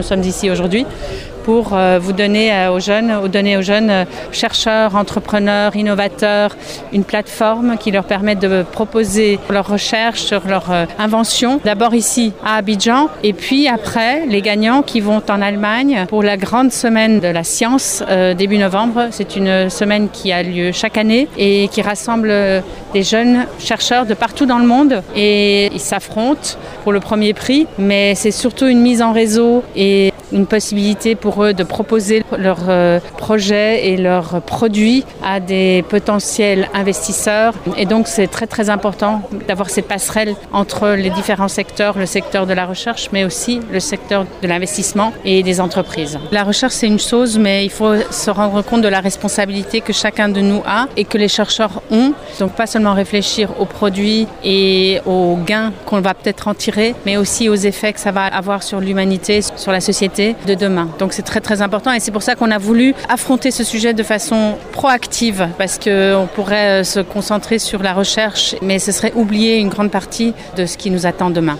Nous sommes ici aujourd'hui pour euh, vous donner euh, aux jeunes, donner aux jeunes euh, chercheurs, entrepreneurs, innovateurs, une plateforme qui leur permet de proposer leurs recherches sur leurs inventions. D'abord ici à Abidjan et puis après les gagnants qui vont en Allemagne pour la grande semaine de la science début novembre. C'est une semaine qui a lieu chaque année et qui rassemble des jeunes chercheurs de partout dans le monde et ils s'affrontent pour le premier prix, mais c'est surtout une mise en réseau et une possibilité pour eux de proposer leurs euh, projets et leurs produits à des potentiels investisseurs. Et donc c'est très très important d'avoir ces passerelles entre les différents secteurs, le secteur de la recherche, mais aussi le secteur de l'investissement et des entreprises. La recherche c'est une chose, mais il faut se rendre compte de la responsabilité que chacun de nous a et que les chercheurs ont. Donc pas seulement réfléchir aux produits et aux gains qu'on va peut-être en tirer, mais aussi aux effets que ça va avoir sur l'humanité, sur la société de demain. Donc c'est très très important et c'est pour ça qu'on a voulu affronter ce sujet de façon proactive parce qu'on pourrait euh, se concentrer sur la recherche mais ce serait oublier une grande partie de ce qui nous attend demain.